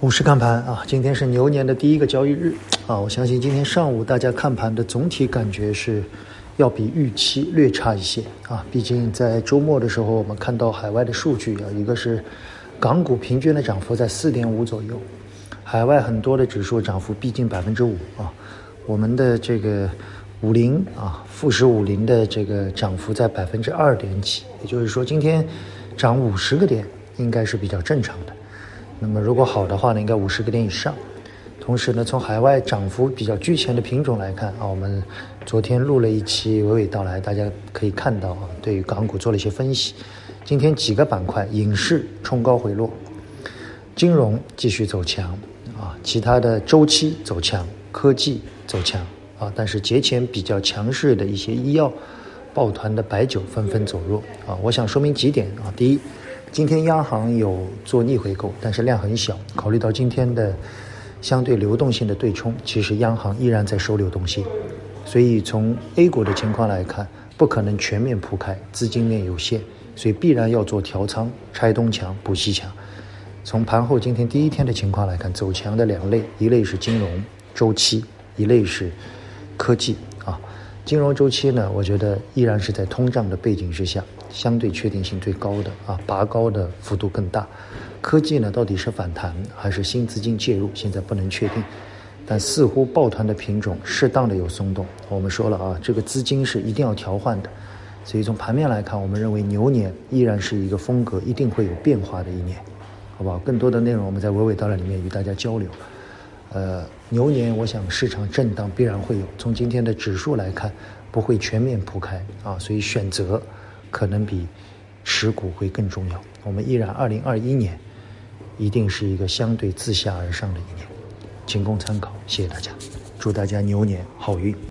五市看盘啊，今天是牛年的第一个交易日啊，我相信今天上午大家看盘的总体感觉是要比预期略差一些啊。毕竟在周末的时候，我们看到海外的数据啊，一个是港股平均的涨幅在四点五左右，海外很多的指数涨幅逼近百分之五啊。我们的这个五零啊，富时五零的这个涨幅在百分之二点几，也就是说今天涨五十个点应该是比较正常的。那么如果好的话呢，应该五十个点以上。同时呢，从海外涨幅比较居前的品种来看啊，我们昨天录了一期娓娓道来，大家可以看到啊，对于港股做了一些分析。今天几个板块，影视冲高回落，金融继续走强啊，其他的周期走强，科技走强啊，但是节前比较强势的一些医药、抱团的白酒纷纷走弱啊。我想说明几点啊，第一。今天央行有做逆回购，但是量很小。考虑到今天的相对流动性的对冲，其实央行依然在收流动性。所以从 A 股的情况来看，不可能全面铺开，资金面有限，所以必然要做调仓，拆东墙补西墙。从盘后今天第一天的情况来看，走强的两类，一类是金融周期，一类是科技。金融周期呢，我觉得依然是在通胀的背景之下。相对确定性最高的啊，拔高的幅度更大。科技呢，到底是反弹还是新资金介入？现在不能确定。但似乎抱团的品种适当的有松动。我们说了啊，这个资金是一定要调换的。所以从盘面来看，我们认为牛年依然是一个风格一定会有变化的一年，好不好？更多的内容我们在娓娓道来里面与大家交流。呃，牛年我想市场震荡必然会有。从今天的指数来看，不会全面铺开啊，所以选择。可能比持股会更重要。我们依然，二零二一年一定是一个相对自下而上的一年，仅供参考。谢谢大家，祝大家牛年好运。